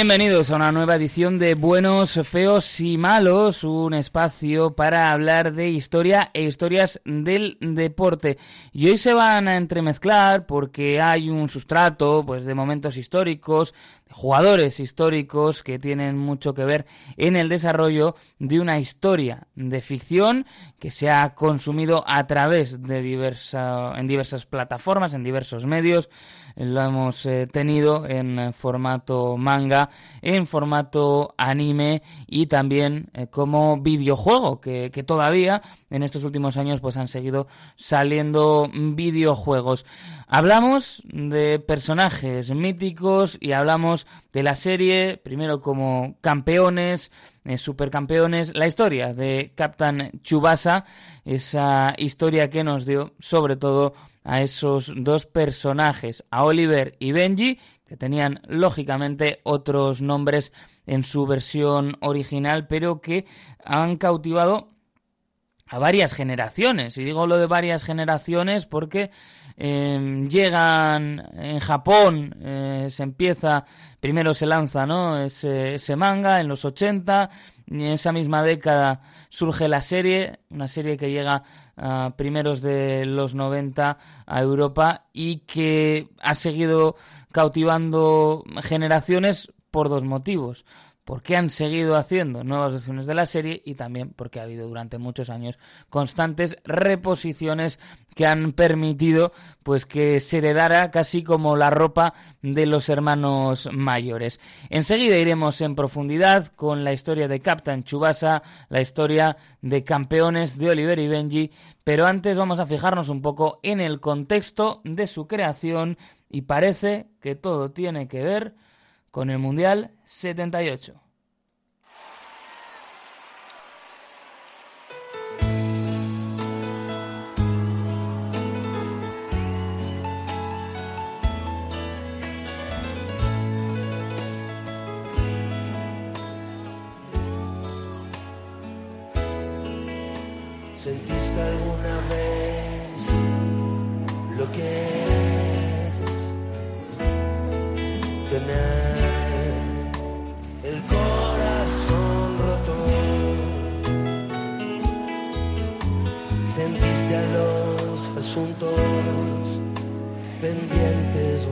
Bienvenidos a una nueva edición de Buenos, Feos y Malos, un espacio para hablar de historia e historias del deporte. Y hoy se van a entremezclar porque hay un sustrato pues de momentos históricos, jugadores históricos que tienen mucho que ver en el desarrollo de una historia de ficción que se ha consumido a través de diversa, en diversas plataformas, en diversos medios. Lo hemos eh, tenido en formato manga, en formato anime y también eh, como videojuego, que, que todavía en estos últimos años pues han seguido saliendo videojuegos. Hablamos de personajes míticos y hablamos de la serie, primero como campeones, eh, supercampeones, la historia de Captain Chubasa, esa historia que nos dio sobre todo a esos dos personajes, a Oliver y Benji, que tenían lógicamente otros nombres en su versión original, pero que han cautivado a varias generaciones. Y digo lo de varias generaciones porque eh, llegan en Japón, eh, se empieza, primero se lanza ¿no? ese, ese manga en los 80, y en esa misma década surge la serie, una serie que llega a primeros de los 90 a Europa y que ha seguido cautivando generaciones por dos motivos porque han seguido haciendo nuevas versiones de la serie y también porque ha habido durante muchos años constantes reposiciones que han permitido pues que se heredara casi como la ropa de los hermanos mayores. Enseguida iremos en profundidad con la historia de Captain Chubasa, la historia de campeones de Oliver y Benji, pero antes vamos a fijarnos un poco en el contexto de su creación y parece que todo tiene que ver con el Mundial 78. ¿Sentiste alguna vez lo que asuntos pendientes?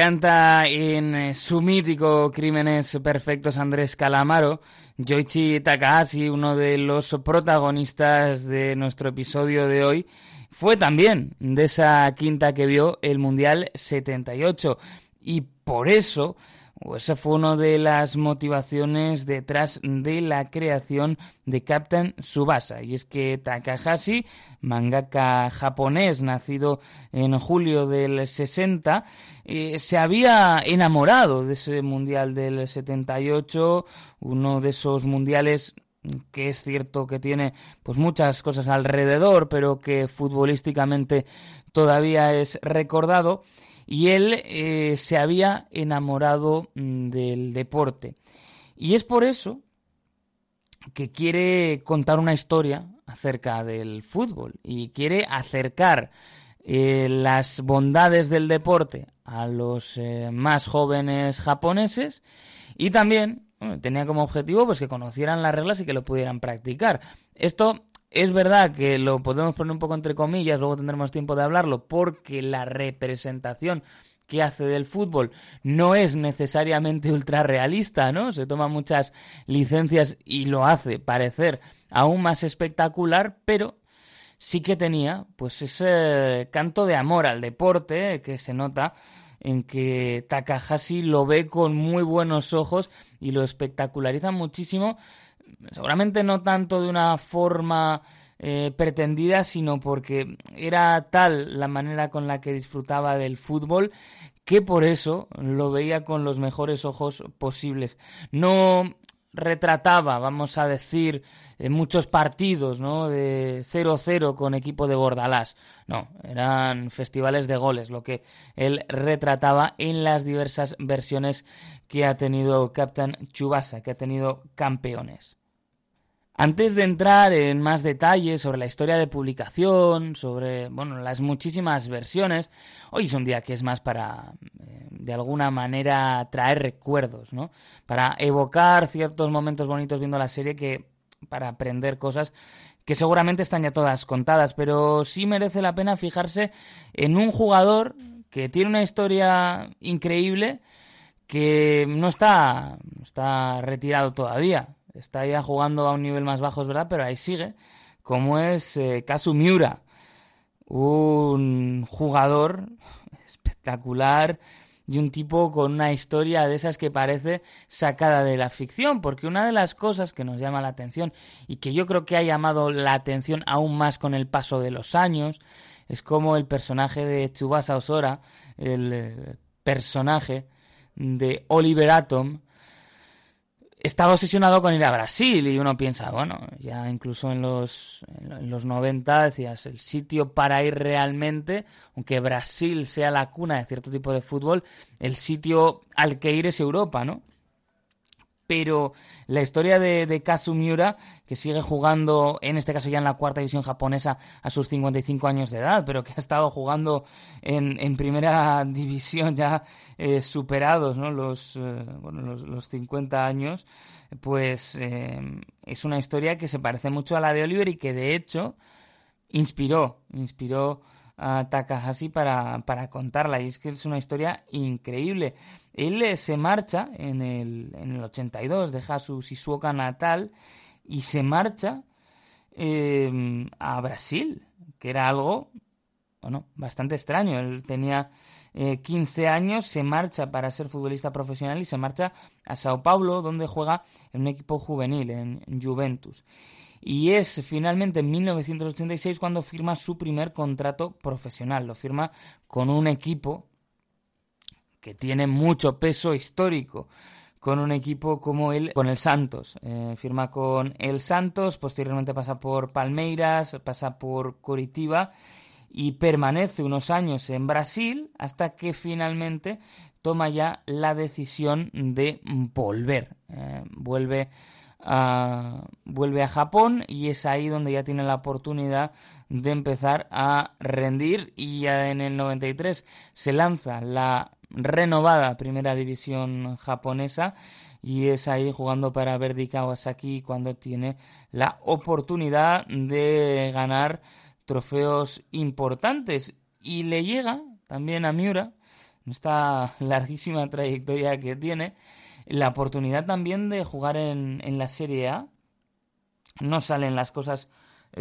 Canta en eh, su mítico Crímenes Perfectos Andrés Calamaro, Yoichi Takahashi, uno de los protagonistas de nuestro episodio de hoy, fue también de esa quinta que vio el Mundial 78. Y por eso esa fue una de las motivaciones detrás de la creación de Captain Subasa. Y es que Takahashi, mangaka japonés, nacido en julio del 60, eh, se había enamorado de ese mundial del 78, uno de esos mundiales que es cierto que tiene pues muchas cosas alrededor, pero que futbolísticamente todavía es recordado y él eh, se había enamorado mm, del deporte. Y es por eso que quiere contar una historia acerca del fútbol y quiere acercar eh, las bondades del deporte a los eh, más jóvenes japoneses y también tenía como objetivo pues que conocieran las reglas y que lo pudieran practicar. Esto es verdad que lo podemos poner un poco entre comillas, luego tendremos tiempo de hablarlo, porque la representación que hace del fútbol no es necesariamente ultra realista, ¿no? Se toma muchas licencias y lo hace parecer aún más espectacular, pero sí que tenía pues ese canto de amor al deporte que se nota en que Takahashi lo ve con muy buenos ojos y lo espectaculariza muchísimo seguramente no tanto de una forma eh, pretendida, sino porque era tal la manera con la que disfrutaba del fútbol que por eso lo veía con los mejores ojos posibles. No retrataba, vamos a decir, muchos partidos, ¿no? De 0-0 con equipo de Bordalás. No, eran festivales de goles, lo que él retrataba en las diversas versiones que ha tenido Captain Chubasa, que ha tenido campeones. Antes de entrar en más detalles sobre la historia de publicación, sobre bueno, las muchísimas versiones, hoy es un día que es más para, eh, de alguna manera, traer recuerdos, ¿no? Para evocar ciertos momentos bonitos viendo la serie que para aprender cosas que seguramente están ya todas contadas, pero sí merece la pena fijarse en un jugador que tiene una historia increíble que no está, no está retirado todavía está ya jugando a un nivel más bajo, es verdad, pero ahí sigue, como es eh, un jugador espectacular y un tipo con una historia de esas que parece sacada de la ficción, porque una de las cosas que nos llama la atención y que yo creo que ha llamado la atención aún más con el paso de los años, es como el personaje de Chubasa Osora, el eh, personaje de Oliver Atom, estaba obsesionado con ir a Brasil y uno piensa, bueno, ya incluso en los, en los 90 decías, el sitio para ir realmente, aunque Brasil sea la cuna de cierto tipo de fútbol, el sitio al que ir es Europa, ¿no? Pero la historia de, de Kazu Miura, que sigue jugando, en este caso ya en la cuarta división japonesa, a sus 55 años de edad, pero que ha estado jugando en, primera división ya eh, superados ¿no? los, eh, bueno, los, 50 años, pues eh, es una historia que se parece mucho a la de Oliver y que de hecho inspiró, inspiró a Takahashi para, para contarla. Y es que es una historia increíble. Él eh, se marcha en el, en el 82, deja su Shizuoka natal y se marcha em, a Brasil, que era algo, bueno, bastante extraño. Él tenía 15 eh, años, se marcha para ser futbolista profesional y se marcha a Sao Paulo, donde juega en un equipo juvenil, en Juventus y es finalmente en 1986 cuando firma su primer contrato profesional. Lo firma con un equipo que tiene mucho peso histórico con un equipo como él, con el Santos. Eh, firma con el Santos, posteriormente pasa por Palmeiras, pasa por Coritiba y permanece unos años en Brasil hasta que finalmente toma ya la decisión de volver. Eh, vuelve vuelve a Japón y es ahí donde ya tiene la oportunidad de empezar a rendir y ya en el 93 se lanza la renovada primera división japonesa y es ahí jugando para Verdi Kawasaki cuando tiene la oportunidad de ganar trofeos importantes y le llega también a Miura en esta larguísima trayectoria que tiene, la oportunidad también de jugar en, en la Serie A. No salen las cosas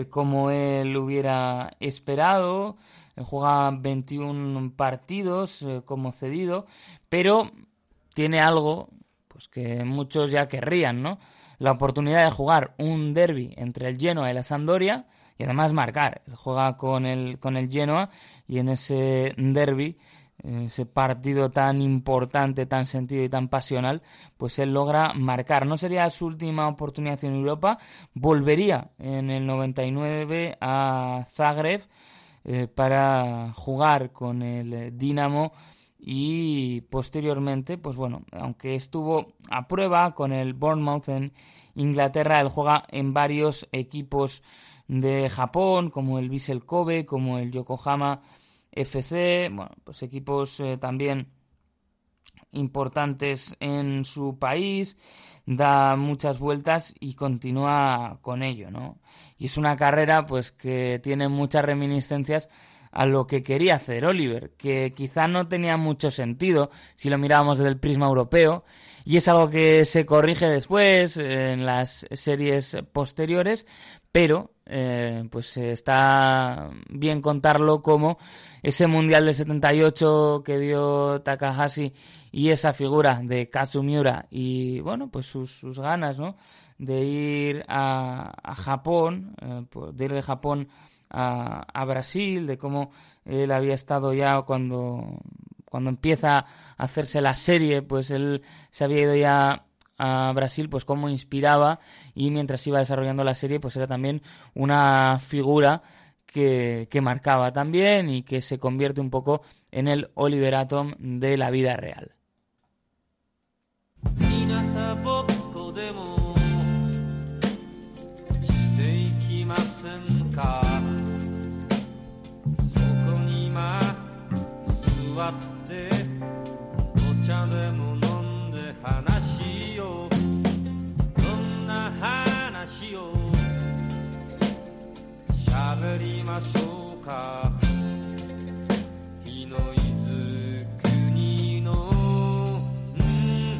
como él hubiera esperado. Juega 21 partidos eh, como cedido, pero tiene algo pues que muchos ya querrían, ¿no? La oportunidad de jugar un derby entre el Genoa y la Sampdoria y además marcar. Juega con el, con el Genoa y en ese derby ese partido tan importante, tan sentido y tan pasional, pues él logra marcar. No sería su última oportunidad en Europa, volvería en el 99 a Zagreb eh, para jugar con el Dinamo y posteriormente, pues bueno, aunque estuvo a prueba con el Bournemouth en Inglaterra, él juega en varios equipos de Japón, como el Vissel Kobe, como el Yokohama FC, bueno, pues equipos eh, también importantes en su país, da muchas vueltas y continúa con ello, ¿no? Y es una carrera pues que tiene muchas reminiscencias a lo que quería hacer Oliver, que quizá no tenía mucho sentido si lo mirábamos desde el prisma europeo, y es algo que se corrige después en las series posteriores, pero eh, pues está bien contarlo como ese Mundial del 78 que vio Takahashi y esa figura de Katsumiura y bueno, pues sus, ganas, ¿no? De ir a, Japón, eh, pues, de ir de Japón a, a, Brasil, de cómo él había estado ya cuando, cuando empieza a hacerse la serie, pues él se había ido ya a Brasil, pues cómo inspiraba y mientras iba desarrollando la serie, pues era también una figura que, que marcaba también y que se convierte un poco en el Oliver Atom de la vida real. ましょうか。日のいずる国の、うん、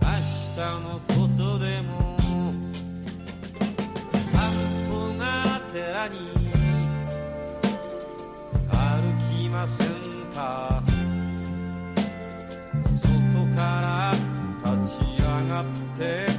明日のことでも。散歩が寺に。歩きませんか。そこから立ち上がって。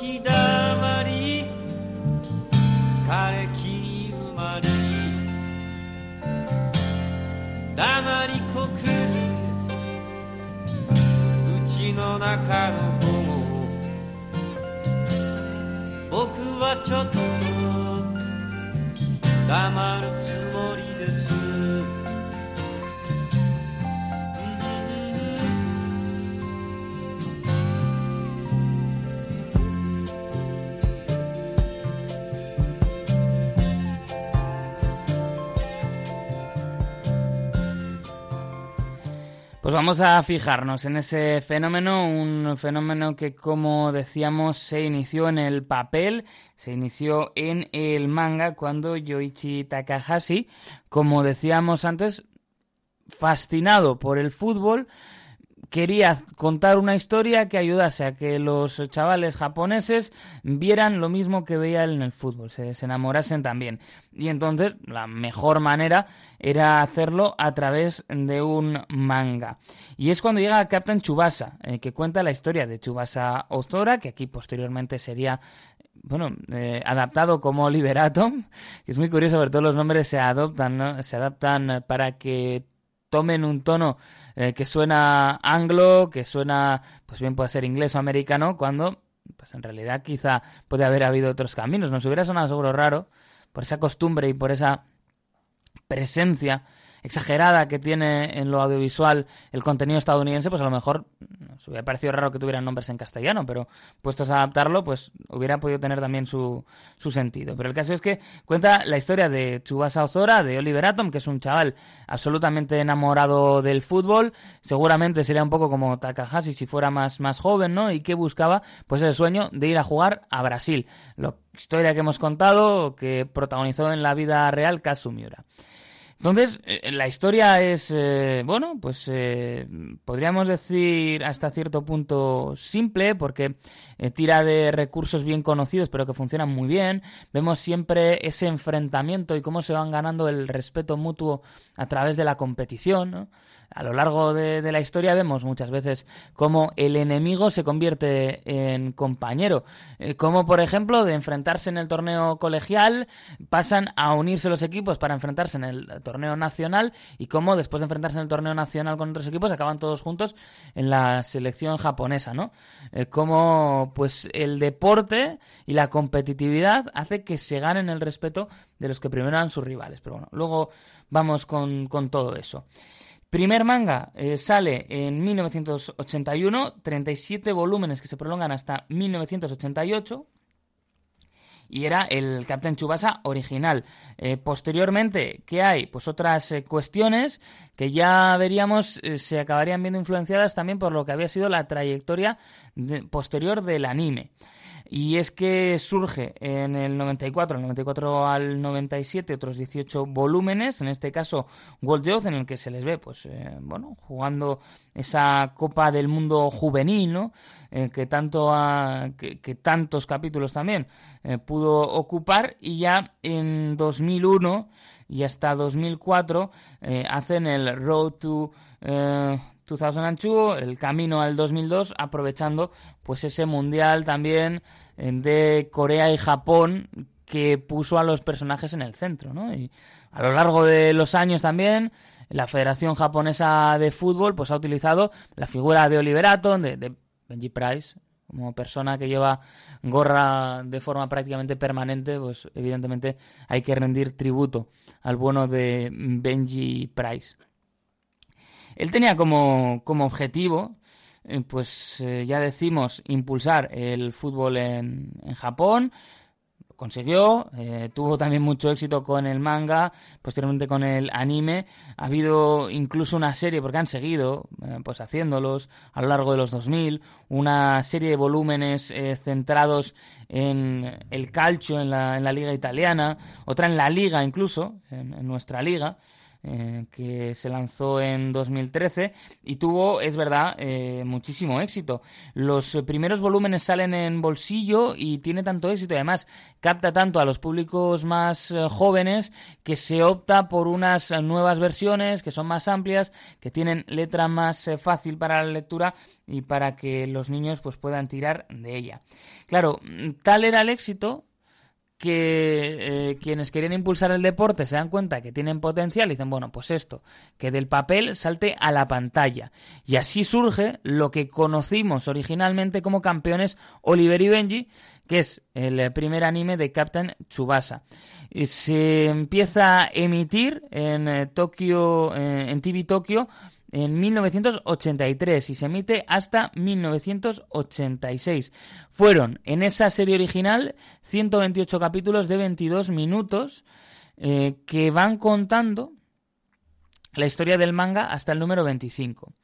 きだまり枯れ木生まれ黙りこくるうちの中の午後僕はちょっと黙るつもりです。Pues vamos a fijarnos en ese fenómeno, un fenómeno que como decíamos se inició en el papel, se inició en el manga cuando Yoichi Takahashi, como decíamos antes, fascinado por el fútbol, quería contar una historia que ayudase a que los chavales japoneses vieran lo mismo que veía él en el fútbol, se, se, enamorasen también. Y entonces la mejor manera era hacerlo a través de un manga. Y es cuando llega Captain Chubasa, eh, que cuenta la historia de Chubasa Ozora, que aquí posteriormente sería bueno, eh, adaptado como Liberato, que es muy curioso, ver todos los nombres se adoptan, ¿no? Se adaptan para que tomen un tono eh, que suena anglo, que suena, pues bien puede ser inglés o americano, cuando, pues en realidad quizá puede haber habido otros caminos. Nos hubiera sonado seguro raro por esa costumbre y por esa presencia exagerada que tiene en lo audiovisual el contenido estadounidense, pues a lo mejor nos hubiera parecido raro que tuvieran nombres en castellano, pero puestos a adaptarlo, pues hubiera podido tener también su, su sentido. Pero el caso es que cuenta la historia de Chubasa Ozora, de Oliver Atom, que es un chaval absolutamente enamorado del fútbol, seguramente sería un poco como Takahashi si fuera más, más joven, ¿no? Y que buscaba, pues el sueño de ir a jugar a Brasil. La historia que hemos contado, que protagonizó en la vida real Kazumiura. Entonces, eh, la historia es, eh, bueno, pues eh, podríamos decir hasta cierto punto simple, porque eh, tira de recursos bien conocidos, pero que funcionan muy bien. Vemos siempre ese enfrentamiento y cómo se van ganando el respeto mutuo a través de la competición. ¿no? A lo largo de, la historia vemos muchas veces cómo el enemigo se convierte en compañero. Eh, como, por ejemplo, de enfrentarse en el torneo colegial, pasan a unirse los equipos para enfrentarse en el torneo nacional y cómo después de enfrentarse en el torneo nacional con otros equipos acaban todos juntos en la selección japonesa, ¿no? Eh, como pues el deporte y la competitividad hace que se ganen el respeto de los que primero eran sus rivales. Pero bueno, luego vamos con, con todo eso. Primer manga eh, sale en 1981, 37 volúmenes que se prolongan hasta 1988 y era el Captain Chubasa original. Eh, posteriormente, ¿qué hay? Pues otras eh, cuestiones que ya veríamos se acabarían viendo influenciadas también por lo que había sido la trayectoria posterior del anime. Y es que surge en el 94, el 94 al 97, otros 18 volúmenes, en este caso World Youth, en el que se les ve, pues, eh, bueno, jugando esa Copa del Mundo juvenil, ¿no? Eh, que, tanto que, que, tantos capítulos también eh, pudo ocupar, y ya en 2001 y hasta 2004 eh, hacen el Road to... 2002, el camino al 2002, aprovechando pues ese mundial también de Corea y Japón que puso a los personajes en el centro, ¿no? Y a lo largo de los años también la Federación Japonesa de Fútbol pues ha utilizado la figura de Oliver Atom, de, de Benji Price, como persona que lleva gorra de forma prácticamente permanente, pues evidentemente hay que rendir tributo al bueno de Benji Price. Él tenía como, como objetivo, eh, pues eh, ya decimos, impulsar el fútbol en, en Japón. Consiguió, eh, tuvo también mucho éxito con el manga, posteriormente con el anime. Ha habido incluso una serie, porque han seguido eh, pues haciéndolos a lo largo de los 2000, una serie de volúmenes eh, centrados en el calcio en la, en la liga italiana, otra en la liga incluso, en nuestra liga. Eh, que se lanzó en 2013 y tuvo, es verdad, eh, muchísimo éxito. Los primeros volúmenes salen en bolsillo y tiene tanto éxito, además capta tanto a los públicos más eh, jóvenes que se opta por unas nuevas versiones que son más amplias, que tienen letra más fácil para la lectura y para que los niños pues puedan tirar de ella. Claro, tal era el éxito que eh, quienes querían impulsar el deporte se dan cuenta que tienen potencial y dicen, bueno, pues esto, que del papel salte a la pantalla. Y así surge lo que conocimos originalmente como campeones Oliver y Benji, que es el primer anime de Captain Tsubasa. Se empieza a emitir en eh, Tokio, eh, en TV Tokio, en 1983 y se emite hasta 1986. Fueron en esa serie original 128 capítulos de 22 minutos eh, que van contando la historia del manga hasta el número 25.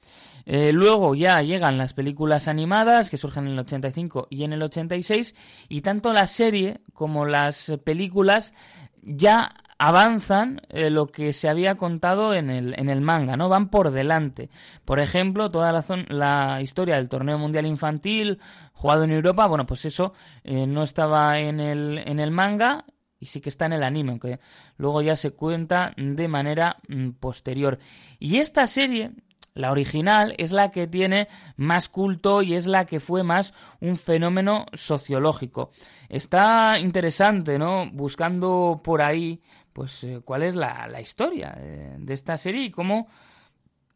Eh, luego ya llegan las películas animadas que surgen en el 85 y en el 86 y tanto la serie como las películas ya avanzan eh, lo que se había contado en el, en el manga, ¿no? Van por delante. Por ejemplo, toda la, la historia del torneo mundial infantil jugado en Europa, bueno, pues eso eh, no estaba en el, en el manga y sí que está en el anime, aunque luego ya se cuenta de manera mm, posterior. Y esta serie la original es la que tiene más culto y es la que fue más un fenómeno sociológico. Está interesante, ¿no? Buscando por ahí, pues, eh, cuál es la, historia de, esta serie y cómo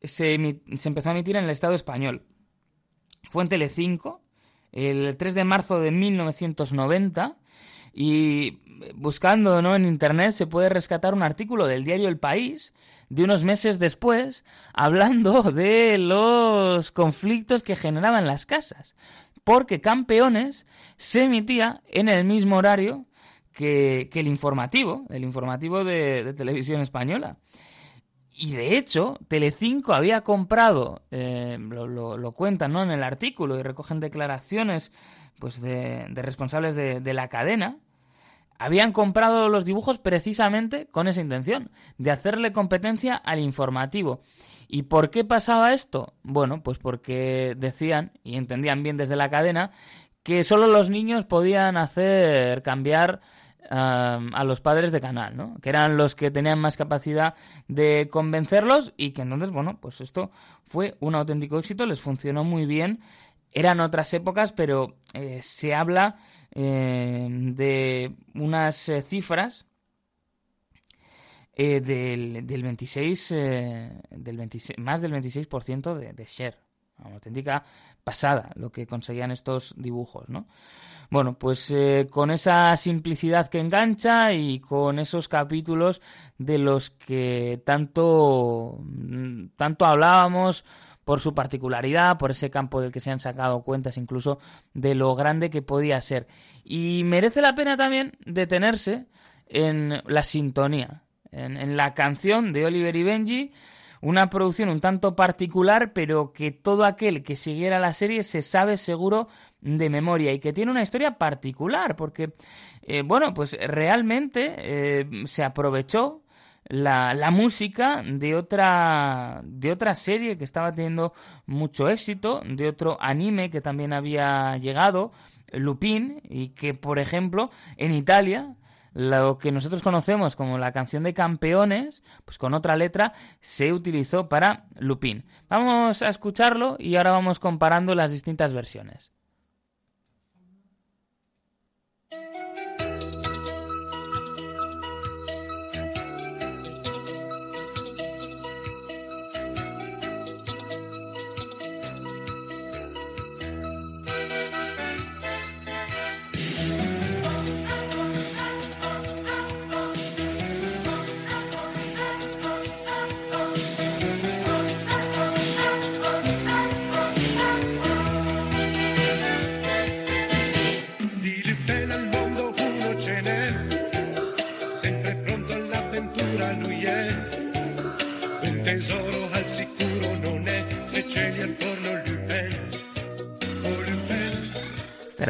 se, se, empezó a emitir en el Estado español. Fue en Telecinco, el 3 de marzo de 1990, y buscando ¿no? en Internet se puede rescatar un artículo del diario El País de unos meses después hablando de los conflictos que generaban las casas. Porque Campeones se emitía en el mismo horario que, el informativo, el informativo de, televisión española. Y de hecho, Telecinco había comprado, eh, lo, cuentan ¿no? en el artículo y recogen declaraciones pues, de, responsables de la cadena, habían comprado los dibujos precisamente con esa intención, de hacerle competencia al informativo. ¿Y por qué pasaba esto? Bueno, pues porque decían, y entendían bien desde la cadena, que solo los niños podían hacer cambiar a los padres de canal, ¿no? Que eran los que tenían más capacidad de convencerlos y que entonces, bueno, pues esto fue un auténtico éxito, les funcionó muy bien. Eran otras épocas, pero eh, se habla eh, de unas eh, cifras eh, del, del, 26, del 26, más del 26% de, de share. Una auténtica pasada lo que conseguían estos dibujos, ¿no? Bueno, pues con esa simplicidad que engancha y con esos capítulos de los que tanto, mm, tanto hablábamos, por su particularidad, por ese campo del que se han sacado cuentas incluso de lo grande que podía ser. Y merece la pena también detenerse en la sintonía, en, la canción de Oliver y Benji, una producción un tanto particular, pero que todo aquel que siguiera la serie se sabe seguro de memoria y que tiene una historia particular, porque, eh, bueno, pues realmente eh, se aprovechó la, la, música de otra, de otra serie que estaba teniendo mucho éxito, de otro anime que también había llegado, Lupin, y que, por ejemplo, en Italia, lo que nosotros conocemos como la canción de campeones, pues con otra letra, se utilizó para Lupin. Vamos a escucharlo y ahora vamos comparando las distintas versiones.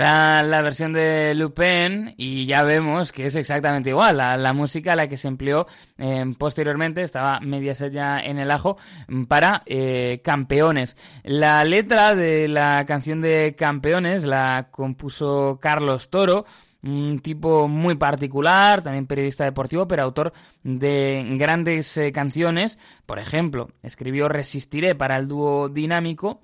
Será la versión de Lupin y ya vemos que es exactamente igual. La, música a la que se empleó eh, posteriormente estaba media ya en el ajo para eh, Campeones. La letra de la canción de Campeones la compuso Carlos Toro un tipo muy particular, también periodista deportivo, pero autor de grandes eh, canciones. Por ejemplo, escribió Resistiré para el dúo dinámico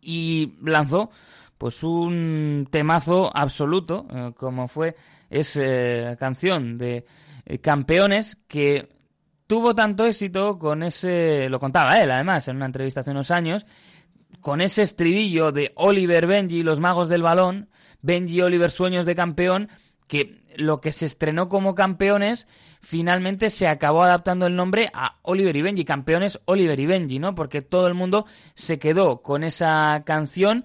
y lanzó pues un temazo absoluto, eh, como fue esa eh, canción de eh, Campeones, que tuvo tanto éxito con ese, lo contaba él además en una entrevista hace unos años, con ese estribillo de Oliver Benji, los magos del balón, Benji Oliver Sueños de Campeón, que lo que se estrenó como campeones, finalmente se acabó adaptando el nombre a Oliver y Benji, campeones Oliver y Benji, ¿no? Porque todo el mundo se quedó con esa canción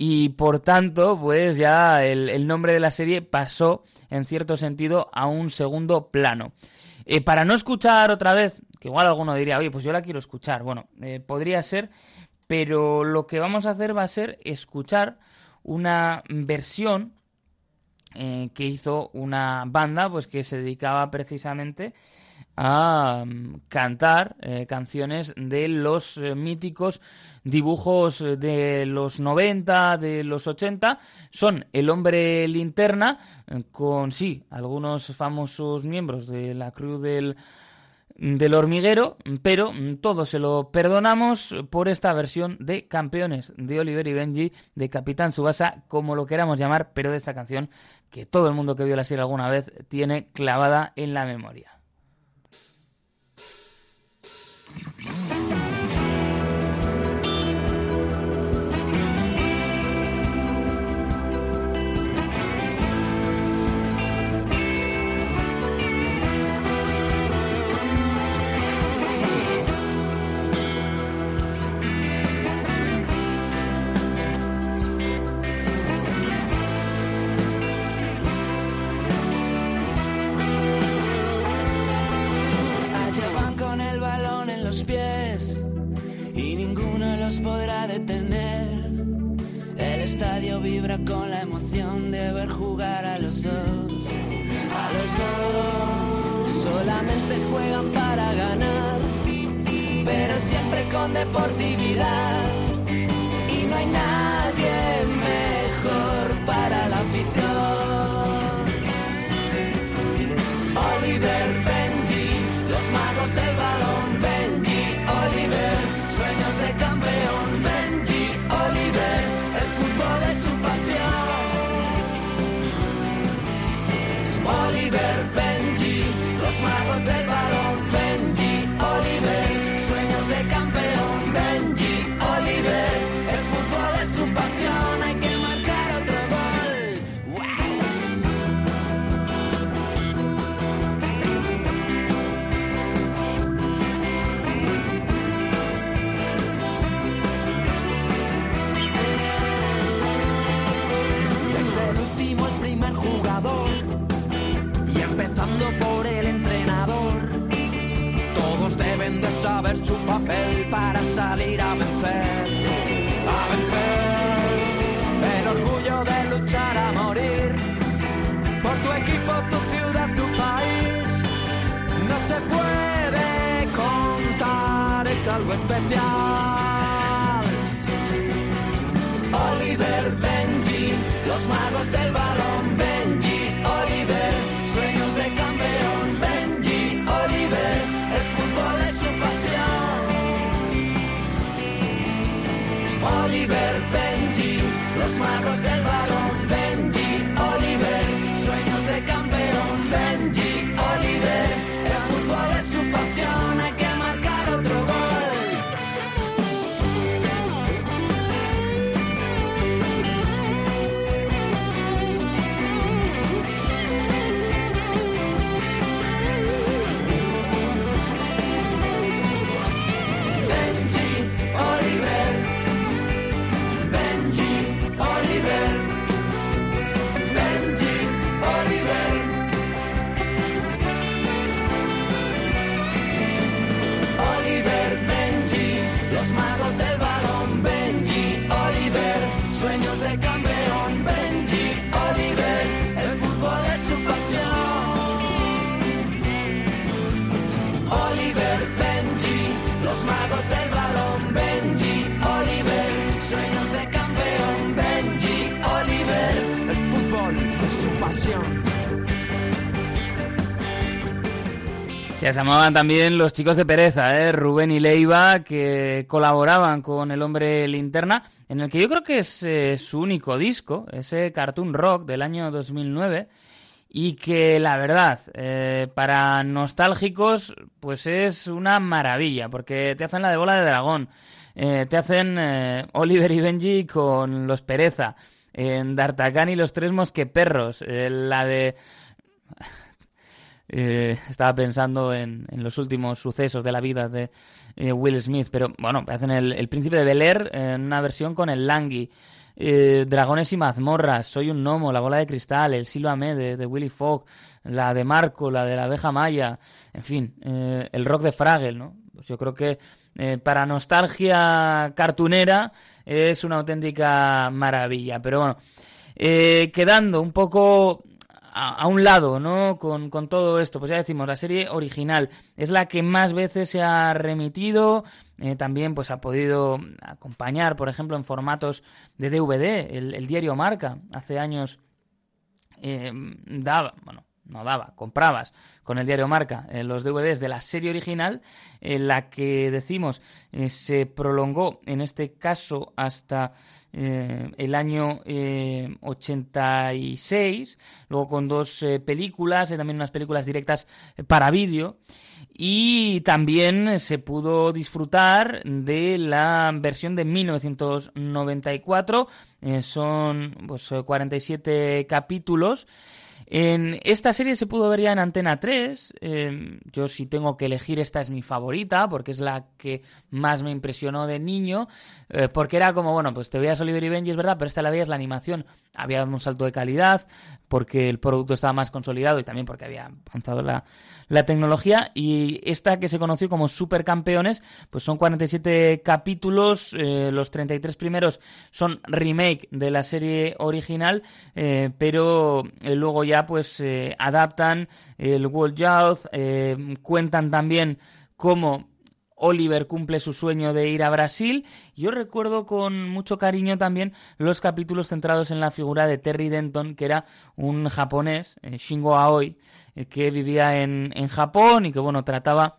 y por tanto, pues ya el, nombre de la serie pasó en cierto sentido a un segundo plano. Eh, para no escuchar otra vez, que igual alguno diría, oye, pues yo la quiero escuchar. Bueno, eh, podría ser, pero lo que vamos a hacer va a ser escuchar una versión eh, que hizo una banda pues que se dedicaba precisamente a mm, cantar eh, canciones de los eh, míticos dibujos de los 90, de los 80. Son El hombre linterna, eh, con sí, algunos famosos miembros de la crew del, del hormiguero, pero mm, todo se lo perdonamos por esta versión de Campeones de Oliver y Benji, de Capitán Subasa, como lo queramos llamar, pero de esta canción que todo el mundo que vio la serie alguna vez tiene clavada en la memoria. Deportividad. Para salir a vencer, a vencer. El orgullo de luchar a morir por tu equipo, tu ciudad, tu país. No se puede contar, es algo especial. Oliver Benji, los magos del balón Se llamaban también los chicos de pereza, ¿eh? Rubén y Leiva, que colaboraban con El Hombre Linterna, en el que yo creo que es eh, su único disco, ese Cartoon Rock del año 2009, y que la verdad, eh, para nostálgicos, pues es una maravilla, porque te hacen la de bola de dragón, eh, te hacen Oliver y Benji con los pereza, en D'Artagnan y los tres mosqueperros, la de eh, estaba pensando en, los últimos sucesos de la vida de eh, Will Smith, pero bueno, hacen el, Príncipe de Bel Air en una versión con el Langui. Eh, Dragones y mazmorras, Soy un gnomo, La bola de cristal, El Sílvame de, de Willy Fogg, la de Marco, la de la abeja maya, en fin, el rock de Fraggle, ¿no? Pues yo creo que para nostalgia cartunera es una auténtica maravilla, pero bueno, quedando un poco a, un lado, ¿no? Con, todo esto, pues ya decimos, la serie original es la que más veces se ha remitido, eh, también pues ha podido acompañar, por ejemplo, en formatos de DVD, el, diario Marca, hace años eh, no daba, comprabas con el diario Marca eh, los DVDs de la serie original, en la que decimos se prolongó en este caso hasta eh, el año 86, eh, luego con dos eh, películas, también unas películas directas para vídeo. Y también se pudo disfrutar de la versión de 1994. son pues, 47 capítulos en esta serie se pudo ver ya en Antena 3. Em, yo si tengo que elegir, esta es mi favorita, porque es la que más me impresionó de niño. Eh, porque era como, bueno, pues te veías Oliver y Benji, es verdad, pero esta la veías la animación. Había dado un salto de calidad, porque el producto estaba más consolidado y también porque había avanzado la, la tecnología y esta que se conoció como Supercampeones, pues son 47 capítulos, eh, los 33 primeros son remake de la serie original, eh, pero luego ya pues adaptan el World Youth, cuentan también cómo Oliver cumple su sueño de ir a Brasil. Yo recuerdo con mucho cariño también los capítulos centrados en la figura de Terry Denton, que era un japonés, Shingo Aoi, eh, que vivía en, en Japón y que, bueno, trataba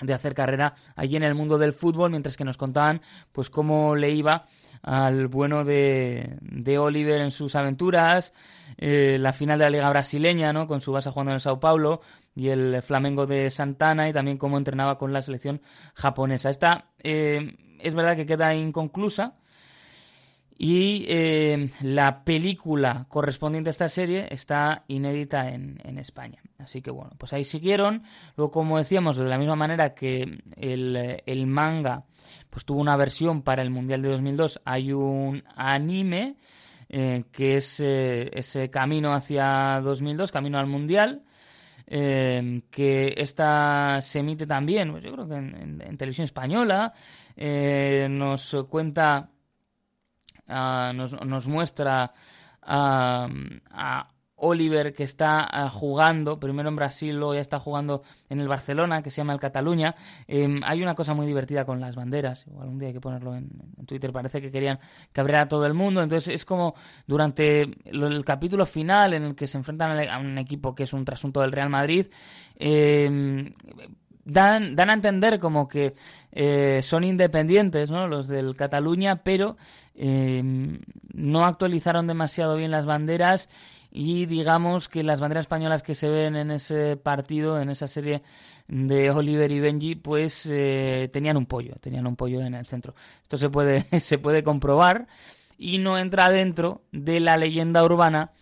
de hacer carrera allí en el mundo del fútbol, mientras que nos contaban pues cómo le iba al bueno de, de Oliver en sus aventuras, eh, la final de la Liga Brasileña, ¿no? con su base jugando en el Sao Paulo, y el Flamengo de Santana, y también cómo entrenaba con la selección japonesa. Esta eh, es verdad que queda inconclusa, y eh, la película correspondiente a esta serie está inédita en, España. Así que bueno, pues ahí siguieron. Luego, como decíamos, de la misma manera que el, manga pues tuvo una versión para el Mundial de 2002, hay un anime eh, que es eh, ese camino hacia 2002, camino al Mundial. que esta se emite también, pues yo creo que en televisión española, nos cuenta nos, nos, muestra a, Oliver que está jugando, primero en Brasil, luego ya está jugando en el Barcelona, que se llama el Cataluña. Em, hay una cosa muy divertida con las banderas, igual un día hay que ponerlo en, Twitter, parece que querían cabrear a todo el mundo, entonces es como durante el, capítulo final en el que se enfrentan a un equipo que es un trasunto del Real Madrid, eh, dan, dan a entender como que eh, son independientes, ¿no? Los del Cataluña, pero eh, no actualizaron demasiado bien las banderas y digamos que las banderas españolas que se ven en ese partido, en esa serie de Oliver y Benji, pues eh, tenían un pollo, tenían un pollo en el centro. Esto se puede, se puede comprobar y no entra dentro de la leyenda urbana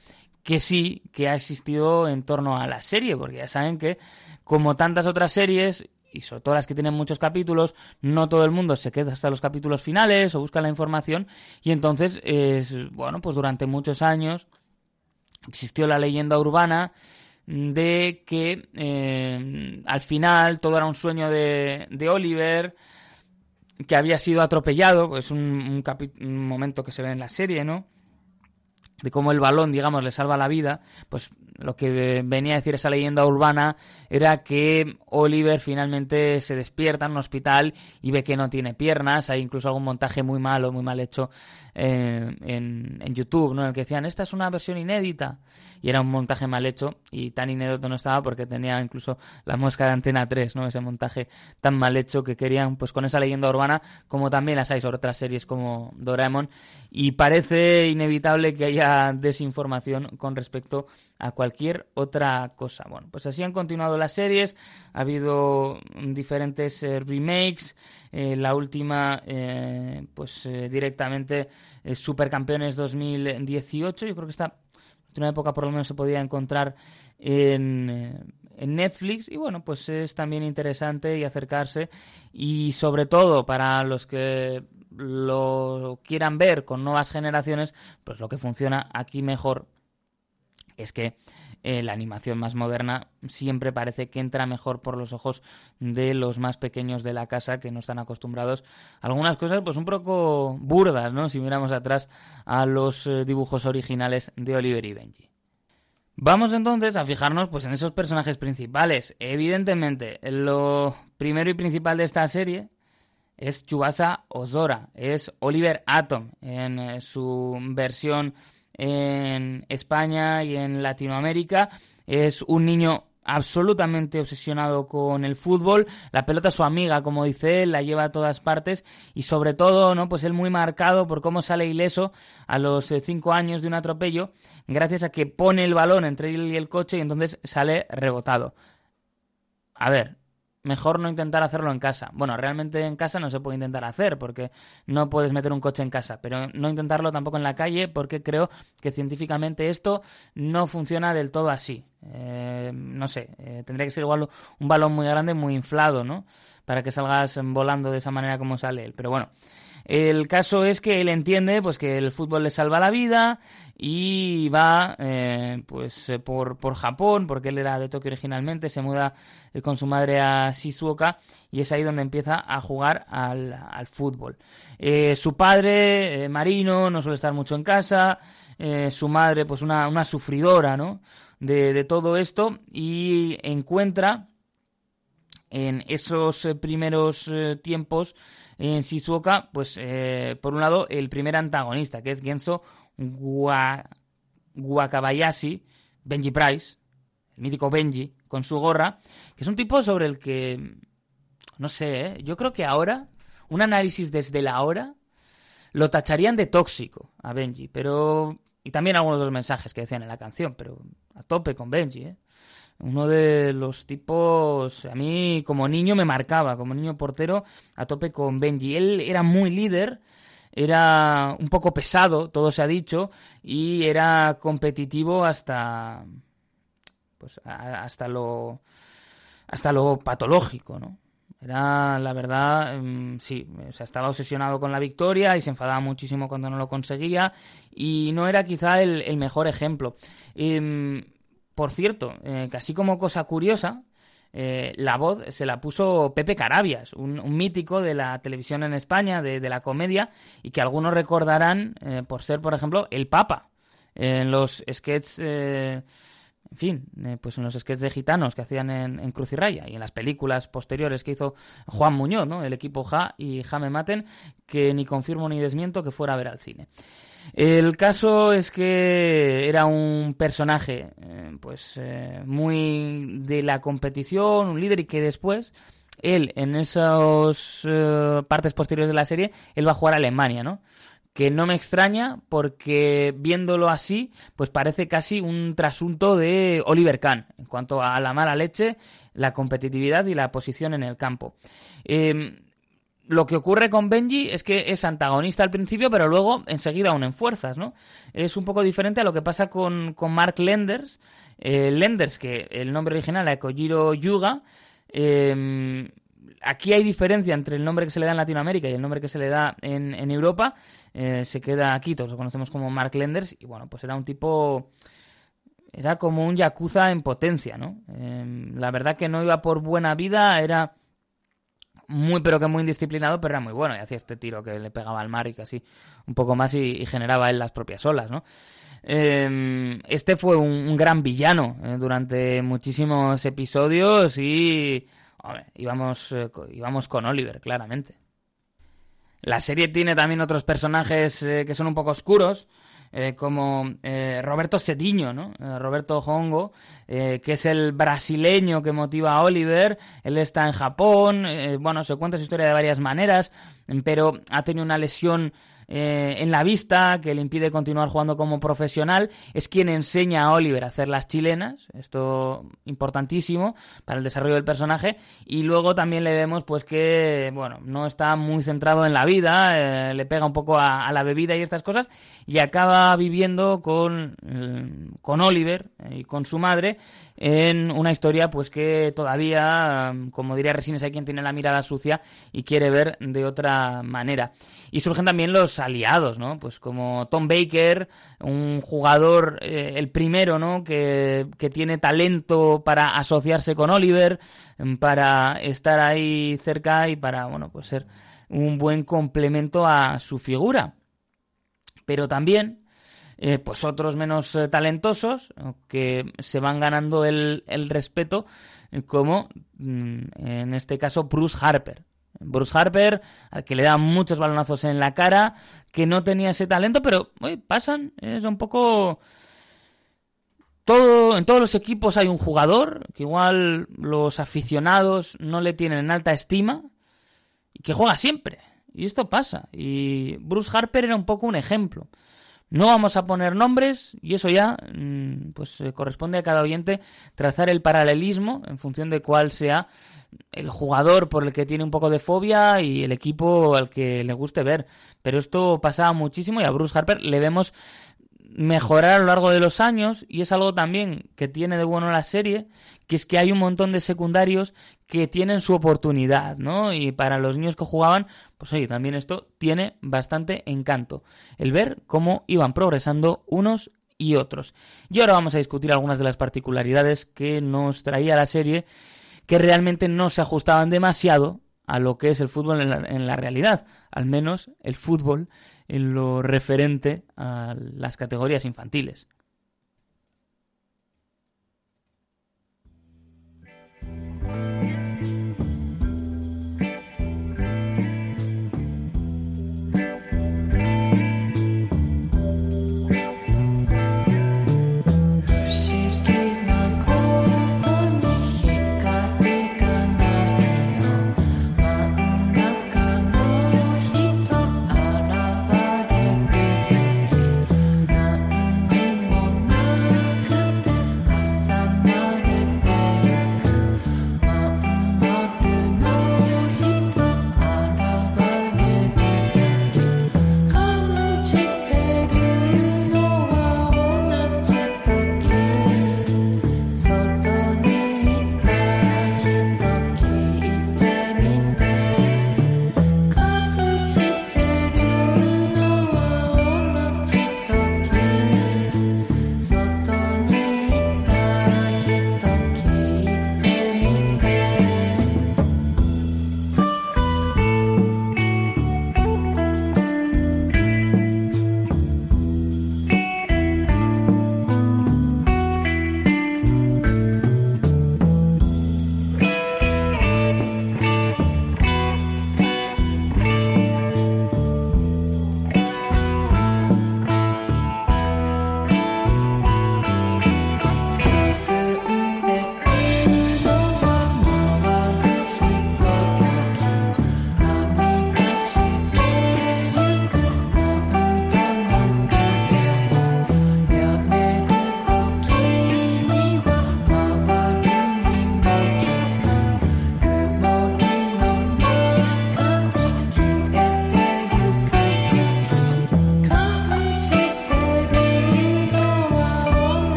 que sí que ha existido en torno a la serie, porque ya saben que como tantas otras series, y sobre todo las que tienen muchos capítulos, no todo el mundo se queda hasta los capítulos finales o busca la información y entonces, bueno, pues durante muchos años existió la leyenda urbana de que eh, al final todo era un sueño de, de Oliver, que había sido atropellado, es un, momento que se ve en la serie, ¿no? De cómo el balón, digamos, le salva la vida, pues lo que venía a decir esa leyenda urbana era que Oliver finalmente se despierta en un hospital y ve que no tiene piernas. Hay incluso algún montaje muy malo, muy mal hecho eh, en, en, YouTube, ¿no? En el que decían, esta es una versión inédita. Y era un montaje mal hecho y tan inédito no estaba porque tenía incluso la mosca de Antena 3, ¿no? Ese montaje tan mal hecho que querían, pues con esa leyenda urbana, como también las hay sobre otras series como Doraemon. Y parece inevitable que haya desinformación con respecto a cualquier otra cosa. Bueno, pues así han continuado las series, ha habido diferentes eh, remakes, eh, la última, eh, pues directamente Supercampeones 2018, yo creo que esta una época por lo menos se podía encontrar en, en Netflix. Y bueno, pues es también interesante y acercarse. Y sobre todo para los que lo quieran ver con nuevas generaciones, pues lo que funciona aquí mejor es que eh, la animación más moderna siempre parece que entra mejor por los ojos de los más pequeños de la casa que no están acostumbrados algunas cosas pues un poco burdas, ¿no? Si miramos atrás a los eh, dibujos originales de Oliver y Benji. Vamos entonces a fijarnos pues en esos personajes principales. Evidentemente, lo primero y principal de esta serie es Chubasa Ozora, es Oliver Atom en eh, su versión en España y en Latinoamérica. Es un niño absolutamente obsesionado con el fútbol, la pelota es su amiga, como dice él, la lleva a todas partes y sobre todo, ¿no? Pues él muy marcado por cómo sale ileso a los eh, cinco años de un atropello, gracias a que pone el balón entre él y el coche y entonces sale rebotado. A ver, mejor no intentar hacerlo en casa. Bueno, realmente en casa no se puede intentar hacer porque no puedes meter un coche en casa, pero no intentarlo tampoco en la calle porque creo que científicamente esto no funciona del todo así. Eh, no sé, eh, tendría que ser igual un balón muy grande, muy inflado, ¿no? Para que salgas volando de esa manera como sale él. Pero bueno, el caso es que él entiende pues que el fútbol le salva la vida y va eh, pues eh, por, por Japón, porque él era de Tokio originalmente, se muda eh, con su madre a Shizuoka y es ahí donde empieza a jugar al, al fútbol. su padre, Marino, no suele estar mucho en casa, su madre pues una, una sufridora ¿no? de, de todo esto y encuentra en esos primeros tiempos en Shizuoka, pues eh, por un lado el primer antagonista, que es Genso Wakabayashi, Benji Price, el mítico Benji, con su gorra, que es un tipo sobre el que, no sé, ¿eh? yo creo que ahora, un análisis desde la hora, lo tacharían de tóxico a Benji, pero... Y también algunos de los mensajes que decían en la canción, pero a tope con Benji, ¿eh? Uno de los tipos, a mí como niño me marcaba, como niño portero, a tope con Benji. Él era muy líder, era un poco pesado, todo se ha dicho, y era competitivo hasta, pues, hasta lo, hasta lo patológico, ¿no? Era, la verdad, em, sí, o sea, estaba obsesionado con la victoria y se enfadaba muchísimo cuando no lo conseguía y no era quizá el, mejor ejemplo. Em, por cierto, eh, casi como cosa curiosa, eh, la voz se la puso Pepe Carabias, un, mítico de la televisión en España, de, la comedia, y que algunos recordarán eh, por ser, por ejemplo, el Papa. En los sketches, en fin, pues en los sketches de gitanos que hacían en, Cruz y Raya y en las películas posteriores que hizo Juan Muñoz, ¿no? el equipo Ja y Ja me maten, que ni confirmo ni desmiento que fuera a ver al cine. El caso es que era un personaje eh, pues eh, muy de la competición, un líder y que después él en esas eh, partes posteriores de la serie él va a jugar a Alemania, ¿no? Que no me extraña porque viéndolo así pues parece casi un trasunto de Oliver Kahn en cuanto a la mala leche, la competitividad y la posición en el campo. Em, lo que ocurre con Benji es que es antagonista al principio, pero luego enseguida unen fuerzas, ¿no? Es un poco diferente a lo que pasa con, Mark Lenders. Eh, Lenders, que el nombre original era Kojiro Yuga. Em, aquí hay diferencia entre el nombre que se le da en Latinoamérica y el nombre que se le da en, Europa. Eh, se queda aquí, todos lo conocemos como Mark Lenders. Y bueno, pues era un tipo era como un yakuza en potencia, ¿no? Em, la verdad que no iba por buena vida, era muy pero que muy indisciplinado, pero era muy bueno y hacía este tiro que le pegaba al mar y casi un poco más y, generaba él las propias olas, ¿no? Em, este fue un, gran villano eh, durante muchísimos episodios y íbamos, eh, íbamos con Oliver, claramente. La serie tiene también otros personajes eh, que son un poco oscuros, eh, como eh, Roberto Sediño, ¿no? Roberto Hongo, que es el brasileño que motiva a Oliver. Él está en Japón, bueno, se cuenta su historia de varias maneras, pero ha tenido una lesión eh, en la vista que le impide continuar jugando como profesional. Es quien enseña a Oliver a hacer las chilenas, esto importantísimo para el desarrollo del personaje. Y luego también le vemos pues que, bueno, no está muy centrado en la vida, eh, le pega un poco a, la bebida y estas cosas, y acaba viviendo con, mm, con Oliver y con su madre en una historia pues que todavía, como diría Resines, hay quien tiene la mirada sucia y quiere ver de otra manera. Y surgen también los aliados, ¿no? Pues como Tom Baker, un jugador, eh, el primero, ¿no? Que, que tiene talento para asociarse con Oliver, para estar ahí cerca y para, bueno, pues ser un buen complemento a su figura. Pero también eh, pues otros menos eh, talentosos que se van ganando el, respeto, eh, como mm, en este caso Bruce Harper. Bruce Harper, al que le dan muchos balonazos en la cara, que no tenía ese talento, pero pasan, es un poco... Todo, en todos los equipos hay un jugador que igual los aficionados no le tienen en alta estima y que juega siempre. Y esto pasa. Y Bruce Harper era un poco un ejemplo. No vamos a poner nombres y eso ya mm, pues eh, corresponde a cada oyente trazar el paralelismo en función de cuál sea el jugador por el que tiene un poco de fobia y el equipo al que le guste ver. Pero esto pasa muchísimo y a Bruce Harper le vemos mejorar a lo largo de los años y es algo también que tiene de bueno la serie, que es que hay un montón de secundarios que tienen su oportunidad, ¿no? Y para los niños que jugaban, pues oye, también esto tiene bastante encanto, el ver cómo iban progresando unos y otros. Y ahora vamos a discutir algunas de las particularidades que nos traía la serie que realmente no se ajustaban demasiado a lo que es el fútbol en la realidad, al menos el fútbol en lo referente a las categorías infantiles.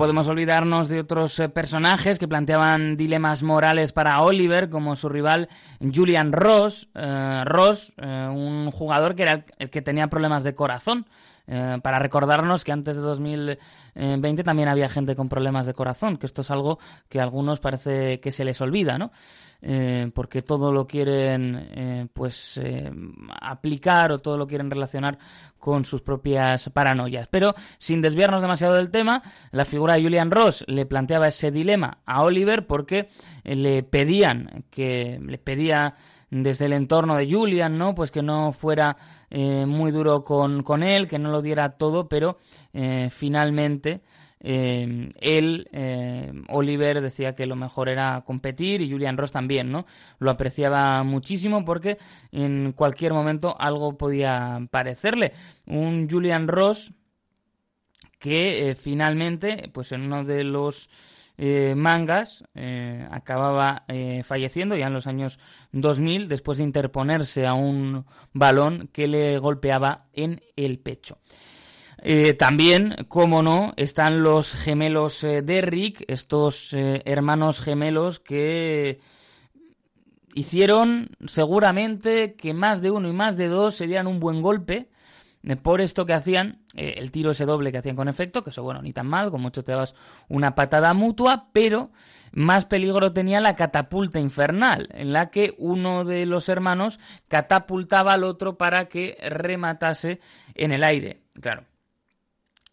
Podemos olvidarnos de otros eh, personajes que planteaban dilemas morales para Oliver, como su rival Julian Ross, eh, eh, un jugador que era el que tenía problemas de corazón. para recordarnos que antes de 2020 también había gente con problemas de corazón, que esto es algo que a algunos parece que se les olvida, ¿no? Eh, porque todo lo quieren eh, pues eh, aplicar o todo lo quieren relacionar con sus propias paranoias. Pero sin desviarnos demasiado del tema, la figura de Julian Ross le planteaba ese dilema a Oliver porque le pedían que le pedía desde el entorno de Julian, ¿no? Pues que no fuera muy duro con, con, él, que no lo diera todo, pero finalmente eh, él, eh, Oliver, decía que lo mejor era competir y Julian Ross también, ¿no? Lo apreciaba muchísimo porque en cualquier momento algo podía parecerle. Un Julian Ross que eh, finalmente, pues en uno de los mangas acababa falleciendo ya en los años 2000 después de interponerse a un balón que le golpeaba en el pecho. Eh, también, como no, están los gemelos eh, Derrick, estos eh, hermanos gemelos que hicieron seguramente que más de uno y más de dos se dieran un buen golpe por esto que hacían, el tiro ese doble que hacían con efecto, que eso bueno, ni tan mal, con mucho te dabas una patada mutua, pero más peligro tenía la catapulta infernal, en la que uno de los hermanos catapultaba al otro para que rematase en el aire. Claro,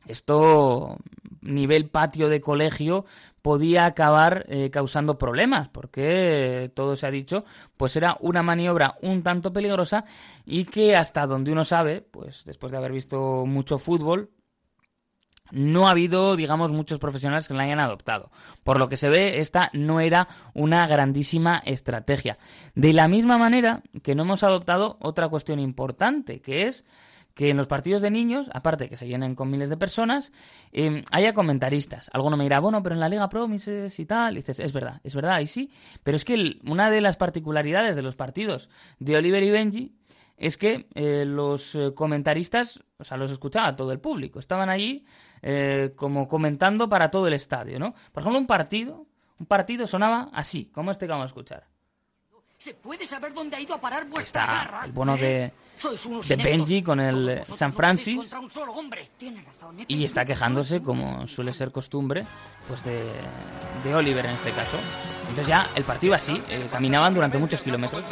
esto, nivel patio de colegio, podía acabar eh, causando problemas, porque todo se ha dicho, pues era una maniobra un tanto peligrosa y que hasta donde uno sabe, pues después de haber visto mucho fútbol, no ha habido, digamos, muchos profesionales que la hayan adoptado. Por lo que se ve, esta no era una grandísima estrategia. De la misma manera que no hemos adoptado otra cuestión importante, que es que en los partidos de niños, aparte que se llenen con miles de personas, em, haya comentaristas. Alguno me dirá, bueno, pero en la Liga Promises y tal, dices, es verdad, es verdad, y sí, pero es que una de las particularidades de los partidos de Oliver y Benji es que eh, los eh, comentaristas, o sea, los escuchaba todo el público, estaban allí eh, como comentando para todo el estadio, ¿no? Por ejemplo, un partido, un partido sonaba así, como este que vamos a escuchar. ¿Se puede saber dónde ha ido a parar vuestra Está garra? el bueno de, de Benji con el San Francis y está quejándose, como suele ser costumbre, pues de, de Oliver en este caso. Entonces ya el partido iba así, eh, caminaban durante muchos kilómetros.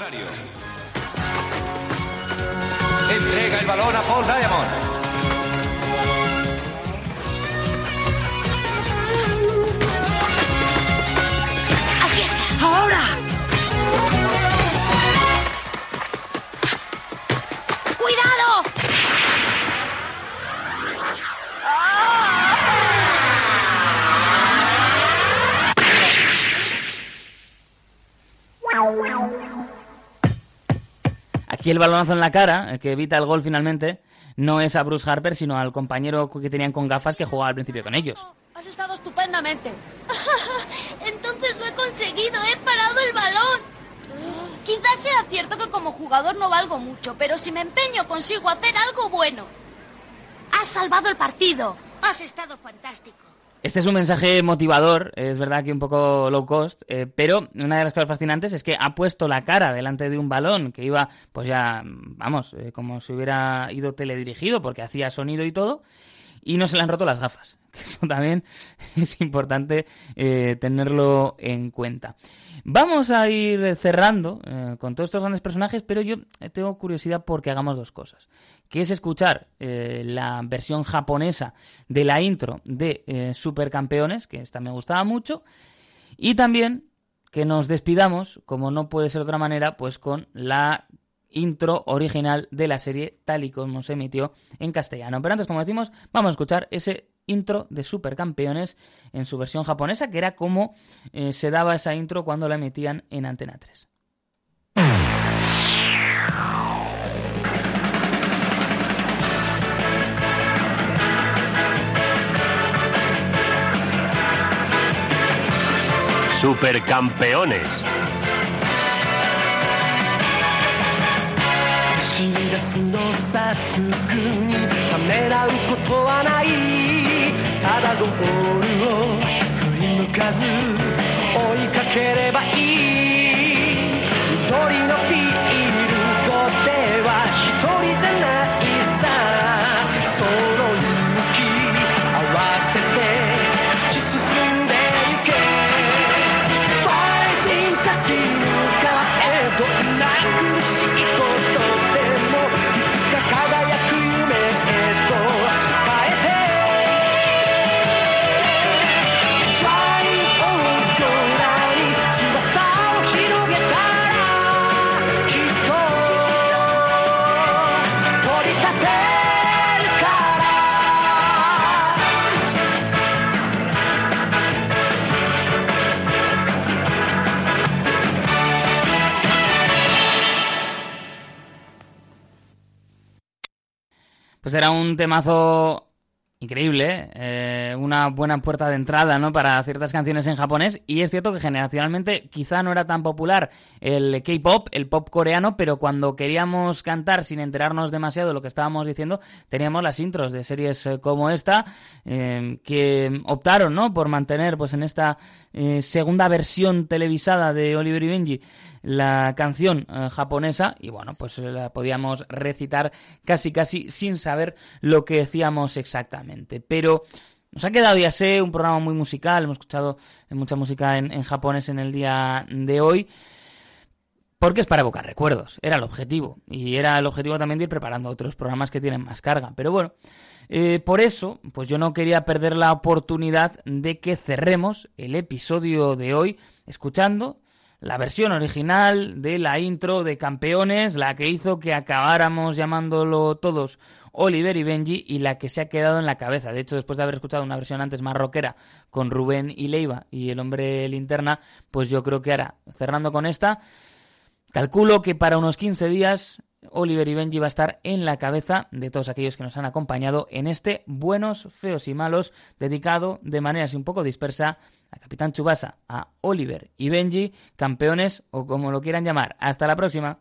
Entrega el balón a Paul Diamond. ¡Aquí está! ¡Ahora! Aquí el balonazo en la cara, que evita el gol finalmente, no es a Bruce Harper, sino al compañero que tenían con gafas que jugaba al principio con ellos. Has estado estupendamente. Entonces lo he conseguido, he parado el balón. Quizás sea cierto que como jugador no valgo mucho, pero si me empeño consigo hacer algo bueno. Has salvado el partido. Has estado fantástico. Este es un mensaje motivador, es verdad que un poco low cost, eh, pero una de las cosas fascinantes es que ha puesto la cara delante de un balón que iba, pues ya, vamos, eh, como si hubiera ido teledirigido porque hacía sonido y todo, y no se le han roto las gafas. Esto también es importante eh, tenerlo en cuenta. Vamos a ir cerrando eh, con todos estos grandes personajes, pero yo tengo curiosidad porque hagamos dos cosas. Que es escuchar eh, la versión japonesa de la intro de eh, Supercampeones, que esta me gustaba mucho, y también que nos despidamos, como no puede ser de otra manera, pues con la intro original de la serie tal y como se emitió en castellano. Pero antes, como decimos, vamos a escuchar ese intro de Supercampeones en su versión japonesa, que era como eh, se daba esa intro cuando la emitían en Antena 3. Supercampeones. 走り出すのさすぐにためらうことはない。ただゴールを振り向かず追いかければいい。Pues era un temazo increíble, ¿eh? una buena puerta de entrada ¿no? para ciertas canciones en japonés. Y es cierto que generacionalmente quizá no era tan popular el K-pop, el pop coreano, pero cuando queríamos cantar sin enterarnos demasiado de lo que estábamos diciendo, teníamos las intros de series eh, como esta eh, que optaron ¿no? por mantener pues en esta eh, segunda versión televisada de Oliver y Benji la canción eh, japonesa y bueno, pues la podíamos recitar casi casi sin saber lo que decíamos exactamente. Pero nos ha quedado, ya sé, un programa muy musical, hemos escuchado mucha música en, en japonés en el día de hoy. Porque es para evocar recuerdos, era el objetivo. Y era el objetivo también de ir preparando otros programas que tienen más carga. Pero bueno, eh, por eso, pues yo no quería perder la oportunidad de que cerremos el episodio de hoy escuchando la versión original de la intro de Campeones, la que hizo que acabáramos llamándolo todos Oliver y Benji y la que se ha quedado en la cabeza. De hecho, después de haber escuchado una versión antes más rockera con Rubén y Leiva y el hombre linterna, pues yo creo que ahora, cerrando con esta, calculo que para unos 15 días Oliver y Benji va a estar en la cabeza de todos aquellos que nos han acompañado en este Buenos, Feos y Malos, dedicado de manera así un poco dispersa a Capitán Chubasa, a Oliver y Benji, campeones o como lo quieran llamar. Hasta la próxima.